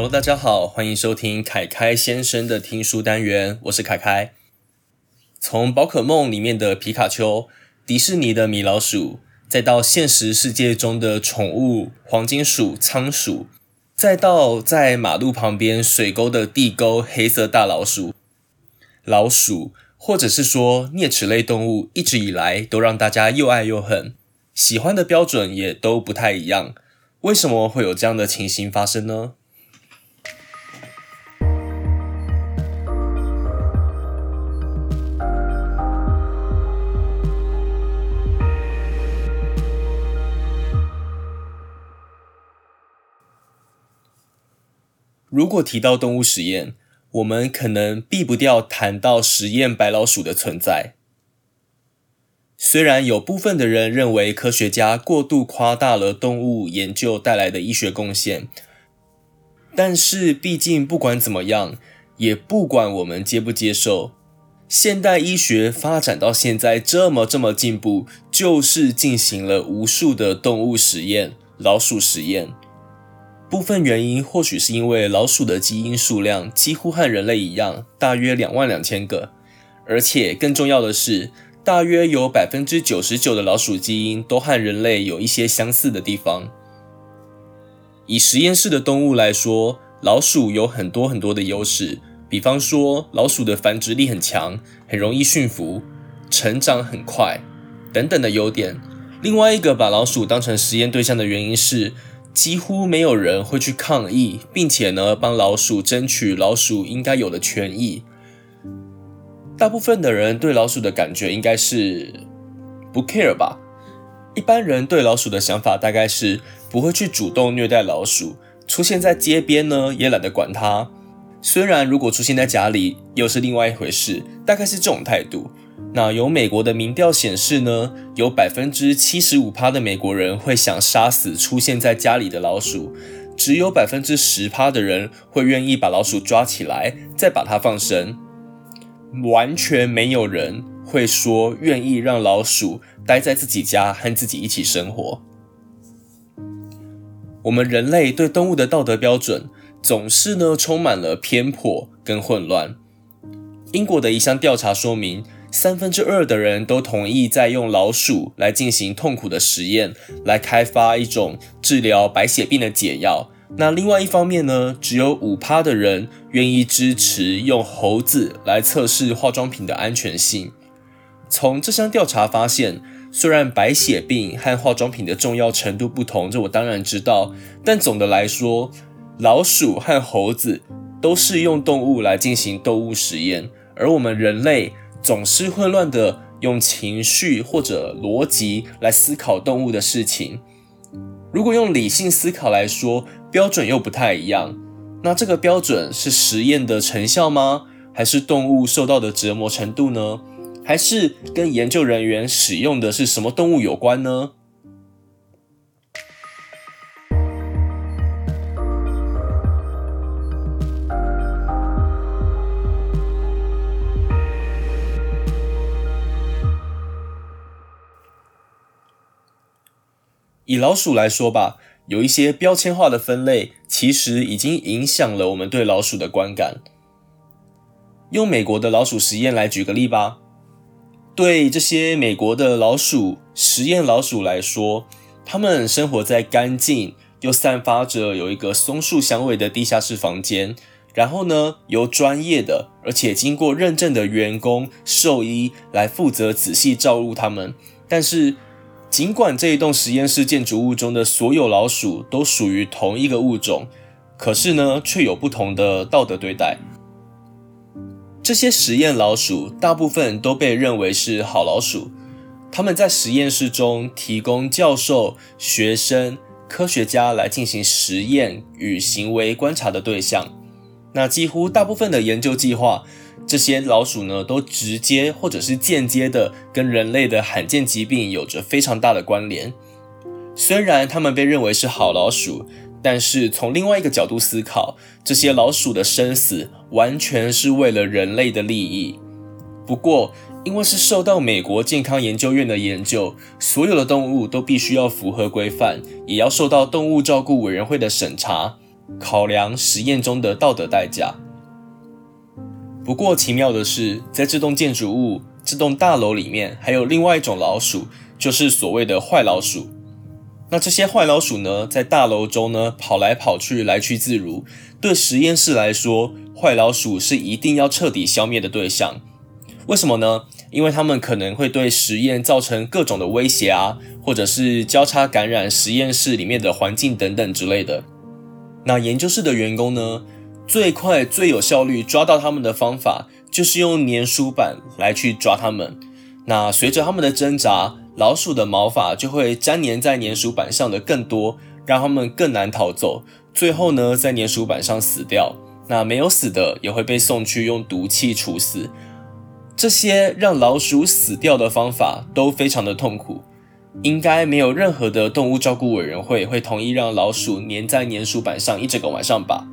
Hello，大家好，欢迎收听凯开先生的听书单元，我是凯开。从宝可梦里面的皮卡丘，迪士尼的米老鼠，再到现实世界中的宠物黄金鼠、仓鼠，再到在马路旁边水沟的地沟黑色大老鼠，老鼠或者是说啮齿类动物，一直以来都让大家又爱又恨，喜欢的标准也都不太一样。为什么会有这样的情形发生呢？如果提到动物实验，我们可能避不掉谈到实验白老鼠的存在。虽然有部分的人认为科学家过度夸大了动物研究带来的医学贡献，但是毕竟不管怎么样，也不管我们接不接受，现代医学发展到现在这么这么进步，就是进行了无数的动物实验、老鼠实验。部分原因或许是因为老鼠的基因数量几乎和人类一样，大约两万两千个，而且更重要的是，大约有百分之九十九的老鼠基因都和人类有一些相似的地方。以实验室的动物来说，老鼠有很多很多的优势，比方说老鼠的繁殖力很强，很容易驯服，成长很快，等等的优点。另外一个把老鼠当成实验对象的原因是。几乎没有人会去抗议，并且呢，帮老鼠争取老鼠应该有的权益。大部分的人对老鼠的感觉应该是不 care 吧？一般人对老鼠的想法大概是不会去主动虐待老鼠，出现在街边呢也懒得管它。虽然如果出现在家里又是另外一回事，大概是这种态度。那有美国的民调显示呢，有百分之七十五趴的美国人会想杀死出现在家里的老鼠，只有百分之十趴的人会愿意把老鼠抓起来再把它放生，完全没有人会说愿意让老鼠待在自己家和自己一起生活。我们人类对动物的道德标准总是呢充满了偏颇跟混乱。英国的一项调查说明。三分之二的人都同意再用老鼠来进行痛苦的实验，来开发一种治疗白血病的解药。那另外一方面呢，只有五趴的人愿意支持用猴子来测试化妆品的安全性。从这项调查发现，虽然白血病和化妆品的重要程度不同，这我当然知道，但总的来说，老鼠和猴子都是用动物来进行动物实验，而我们人类。总是混乱的用情绪或者逻辑来思考动物的事情。如果用理性思考来说，标准又不太一样。那这个标准是实验的成效吗？还是动物受到的折磨程度呢？还是跟研究人员使用的是什么动物有关呢？以老鼠来说吧，有一些标签化的分类，其实已经影响了我们对老鼠的观感。用美国的老鼠实验来举个例吧。对这些美国的老鼠实验老鼠来说，它们生活在干净又散发着有一个松树香味的地下室房间，然后呢，由专业的而且经过认证的员工兽医来负责仔细照顾它们，但是。尽管这一栋实验室建筑物中的所有老鼠都属于同一个物种，可是呢，却有不同的道德对待。这些实验老鼠大部分都被认为是好老鼠，他们在实验室中提供教授、学生、科学家来进行实验与行为观察的对象。那几乎大部分的研究计划。这些老鼠呢，都直接或者是间接的跟人类的罕见疾病有着非常大的关联。虽然它们被认为是好老鼠，但是从另外一个角度思考，这些老鼠的生死完全是为了人类的利益。不过，因为是受到美国健康研究院的研究，所有的动物都必须要符合规范，也要受到动物照顾委员会的审查。考量实验中的道德代价。不过奇妙的是，在这栋建筑物、这栋大楼里面，还有另外一种老鼠，就是所谓的坏老鼠。那这些坏老鼠呢，在大楼中呢跑来跑去，来去自如。对实验室来说，坏老鼠是一定要彻底消灭的对象。为什么呢？因为他们可能会对实验造成各种的威胁啊，或者是交叉感染实验室里面的环境等等之类的。那研究室的员工呢，最快最有效率抓到他们的方法，就是用粘鼠板来去抓他们。那随着他们的挣扎，老鼠的毛发就会粘黏在粘鼠板上的更多，让他们更难逃走。最后呢，在粘鼠板上死掉。那没有死的也会被送去用毒气处死。这些让老鼠死掉的方法都非常的痛苦，应该没有任何的动物照顾委员会会同意让老鼠粘在粘鼠板上一整个晚上吧。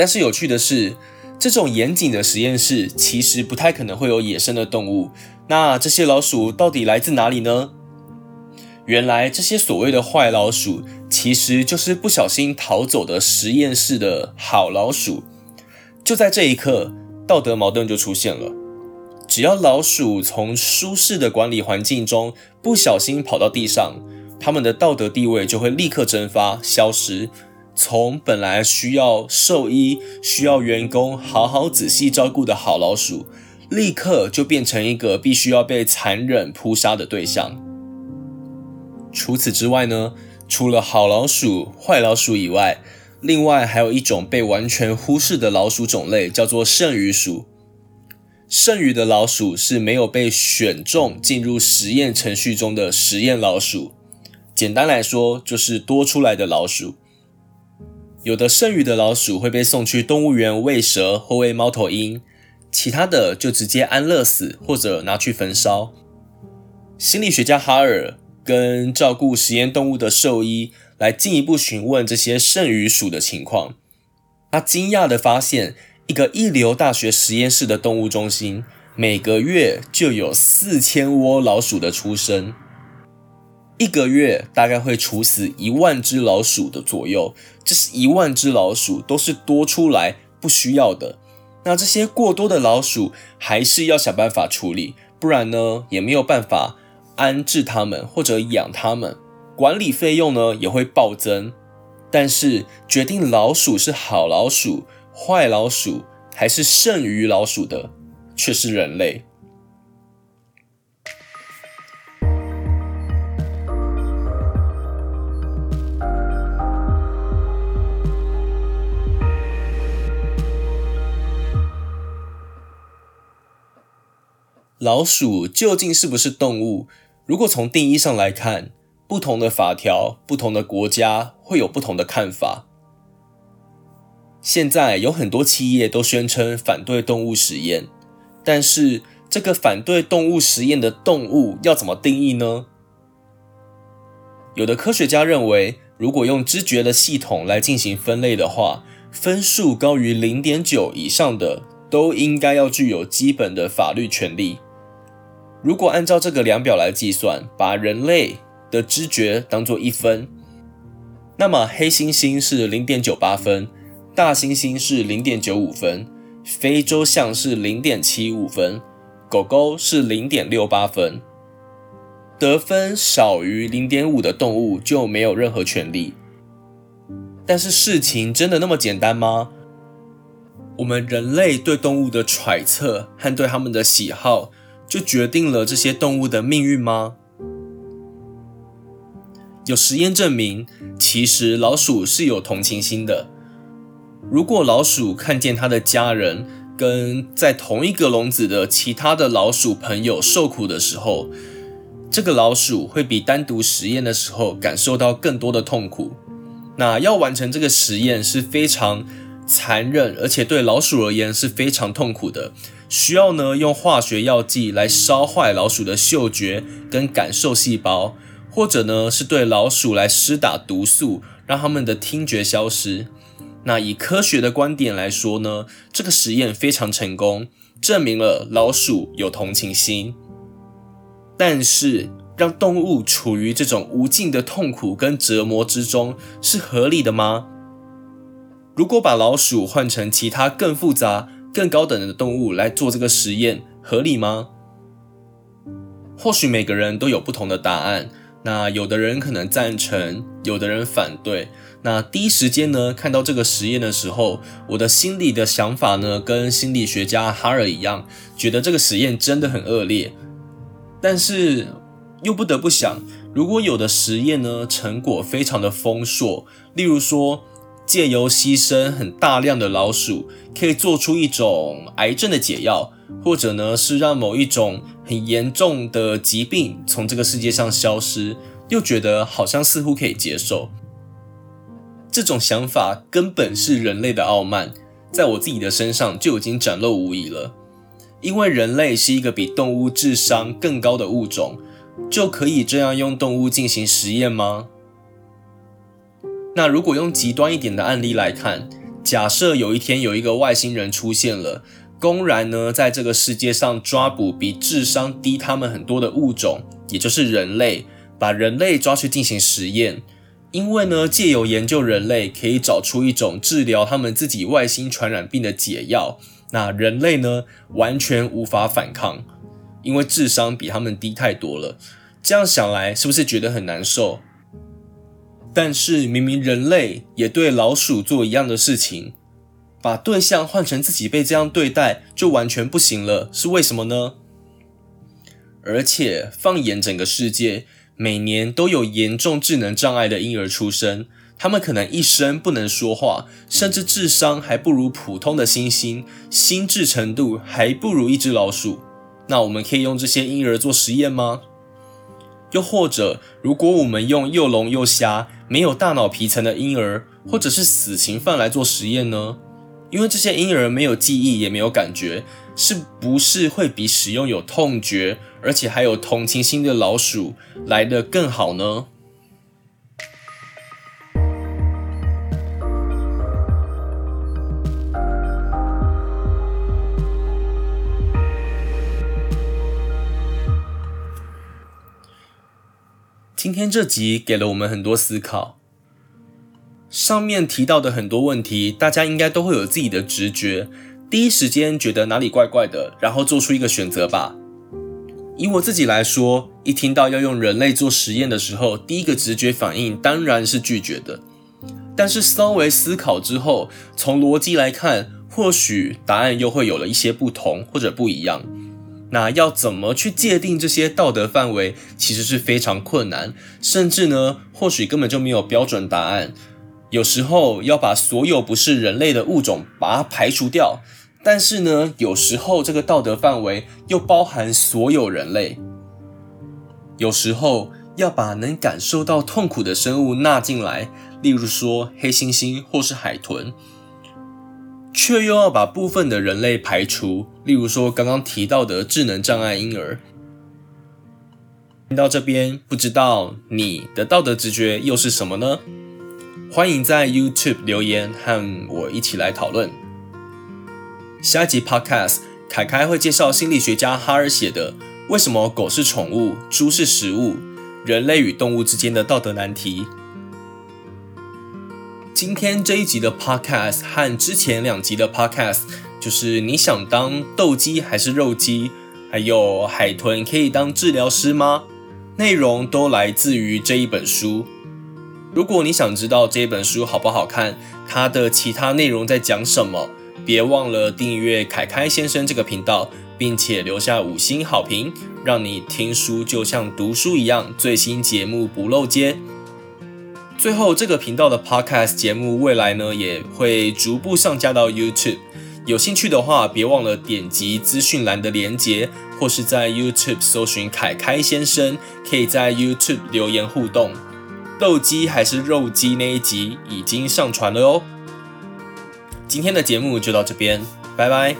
但是有趣的是，这种严谨的实验室其实不太可能会有野生的动物。那这些老鼠到底来自哪里呢？原来这些所谓的坏老鼠，其实就是不小心逃走的实验室的好老鼠。就在这一刻。道德矛盾就出现了。只要老鼠从舒适的管理环境中不小心跑到地上，它们的道德地位就会立刻蒸发消失。从本来需要兽医、需要员工好好仔细照顾的好老鼠，立刻就变成一个必须要被残忍扑杀的对象。除此之外呢，除了好老鼠、坏老鼠以外，另外还有一种被完全忽视的老鼠种类，叫做剩余鼠。剩余的老鼠是没有被选中进入实验程序中的实验老鼠。简单来说，就是多出来的老鼠。有的剩余的老鼠会被送去动物园喂蛇或喂猫头鹰，其他的就直接安乐死或者拿去焚烧。心理学家哈尔跟照顾实验动物的兽医。来进一步询问这些剩余鼠的情况，他惊讶地发现，一个一流大学实验室的动物中心，每个月就有四千窝老鼠的出生，一个月大概会处死一万只老鼠的左右，这是一万只老鼠都是多出来不需要的，那这些过多的老鼠还是要想办法处理，不然呢也没有办法安置它们或者养它们。管理费用呢也会暴增，但是决定老鼠是好老鼠、坏老鼠还是剩余老鼠的，却是人类。老鼠究竟是不是动物？如果从定义上来看，不同的法条，不同的国家会有不同的看法。现在有很多企业都宣称反对动物实验，但是这个反对动物实验的动物要怎么定义呢？有的科学家认为，如果用知觉的系统来进行分类的话，分数高于零点九以上的都应该要具有基本的法律权利。如果按照这个量表来计算，把人类的知觉当做一分，那么黑猩猩是零点九八分，大猩猩是零点九五分，非洲象是零点七五分，狗狗是零点六八分。得分少于零点五的动物就没有任何权利。但是事情真的那么简单吗？我们人类对动物的揣测和对他们的喜好，就决定了这些动物的命运吗？有实验证明，其实老鼠是有同情心的。如果老鼠看见它的家人跟在同一个笼子的其他的老鼠朋友受苦的时候，这个老鼠会比单独实验的时候感受到更多的痛苦。那要完成这个实验是非常残忍，而且对老鼠而言是非常痛苦的，需要呢用化学药剂来烧坏老鼠的嗅觉跟感受细胞。或者呢，是对老鼠来施打毒素，让它们的听觉消失。那以科学的观点来说呢，这个实验非常成功，证明了老鼠有同情心。但是，让动物处于这种无尽的痛苦跟折磨之中，是合理的吗？如果把老鼠换成其他更复杂、更高等的动物来做这个实验，合理吗？或许每个人都有不同的答案。那有的人可能赞成，有的人反对。那第一时间呢，看到这个实验的时候，我的心里的想法呢，跟心理学家哈尔一样，觉得这个实验真的很恶劣。但是又不得不想，如果有的实验呢，成果非常的丰硕，例如说借由牺牲很大量的老鼠，可以做出一种癌症的解药。或者呢，是让某一种很严重的疾病从这个世界上消失，又觉得好像似乎可以接受。这种想法根本是人类的傲慢，在我自己的身上就已经展露无遗了。因为人类是一个比动物智商更高的物种，就可以这样用动物进行实验吗？那如果用极端一点的案例来看，假设有一天有一个外星人出现了。公然呢，在这个世界上抓捕比智商低他们很多的物种，也就是人类，把人类抓去进行实验。因为呢，借由研究人类，可以找出一种治疗他们自己外星传染病的解药。那人类呢，完全无法反抗，因为智商比他们低太多了。这样想来，是不是觉得很难受？但是明明人类也对老鼠做一样的事情。把对象换成自己被这样对待，就完全不行了，是为什么呢？而且放眼整个世界，每年都有严重智能障碍的婴儿出生，他们可能一生不能说话，甚至智商还不如普通的猩猩，心智程度还不如一只老鼠。那我们可以用这些婴儿做实验吗？又或者，如果我们用又聋又瞎、没有大脑皮层的婴儿，或者是死刑犯来做实验呢？因为这些婴儿没有记忆，也没有感觉，是不是会比使用有痛觉，而且还有同情心的老鼠来的更好呢？今天这集给了我们很多思考。上面提到的很多问题，大家应该都会有自己的直觉，第一时间觉得哪里怪怪的，然后做出一个选择吧。以我自己来说，一听到要用人类做实验的时候，第一个直觉反应当然是拒绝的。但是稍微思考之后，从逻辑来看，或许答案又会有了一些不同或者不一样。那要怎么去界定这些道德范围，其实是非常困难，甚至呢，或许根本就没有标准答案。有时候要把所有不是人类的物种把它排除掉，但是呢，有时候这个道德范围又包含所有人类。有时候要把能感受到痛苦的生物纳进来，例如说黑猩猩或是海豚，却又要把部分的人类排除，例如说刚刚提到的智能障碍婴儿。听到这边，不知道你的道德直觉又是什么呢？欢迎在 YouTube 留言和我一起来讨论。下一集 Podcast，凯凯会介绍心理学家哈尔写的《为什么狗是宠物，猪是食物：人类与动物之间的道德难题》。今天这一集的 Podcast 和之前两集的 Podcast，就是你想当斗鸡还是肉鸡，还有海豚可以当治疗师吗？内容都来自于这一本书。如果你想知道这本书好不好看，它的其他内容在讲什么，别忘了订阅凯凯先生这个频道，并且留下五星好评，让你听书就像读书一样，最新节目不漏接。最后，这个频道的 Podcast 节目未来呢也会逐步上架到 YouTube，有兴趣的话，别忘了点击资讯栏的连结，或是在 YouTube 搜寻凯凯先生，可以在 YouTube 留言互动。斗鸡还是肉鸡那一集已经上传了哦。今天的节目就到这边，拜拜。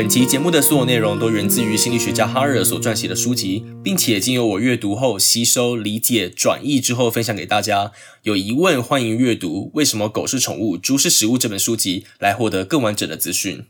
本期节目的所有内容都源自于心理学家哈尔所撰写的书籍，并且经由我阅读后吸收、理解、转译之后分享给大家。有疑问欢迎阅读《为什么狗是宠物，猪是食物》这本书籍来获得更完整的资讯。